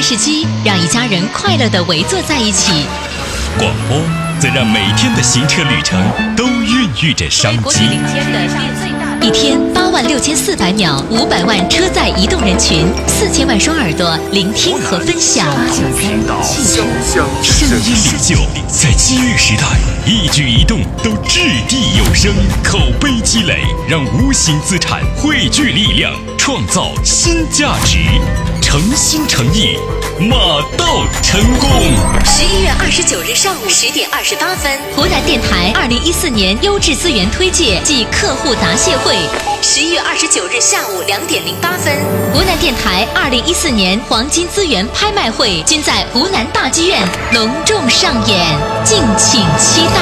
电视机让一家人快乐的围坐在一起，广播则让每天的行车旅程都孕育着商机。一天八万六千四百秒，五百万车载移动人群，四千万双耳朵聆听和分享。声音领袖在机遇时代，一举一动都掷地有声，口碑积累让无形资产汇聚力量，创造新价值。诚心诚意，马到成功。十一月二十九日上午十点二十八分，湖南电台二零一四年优质资源推介暨客户答谢会；十一月二十九日下午两点零八分，湖南电台二零一四年黄金资源拍卖会均在湖南大剧院隆重上演，敬请期待。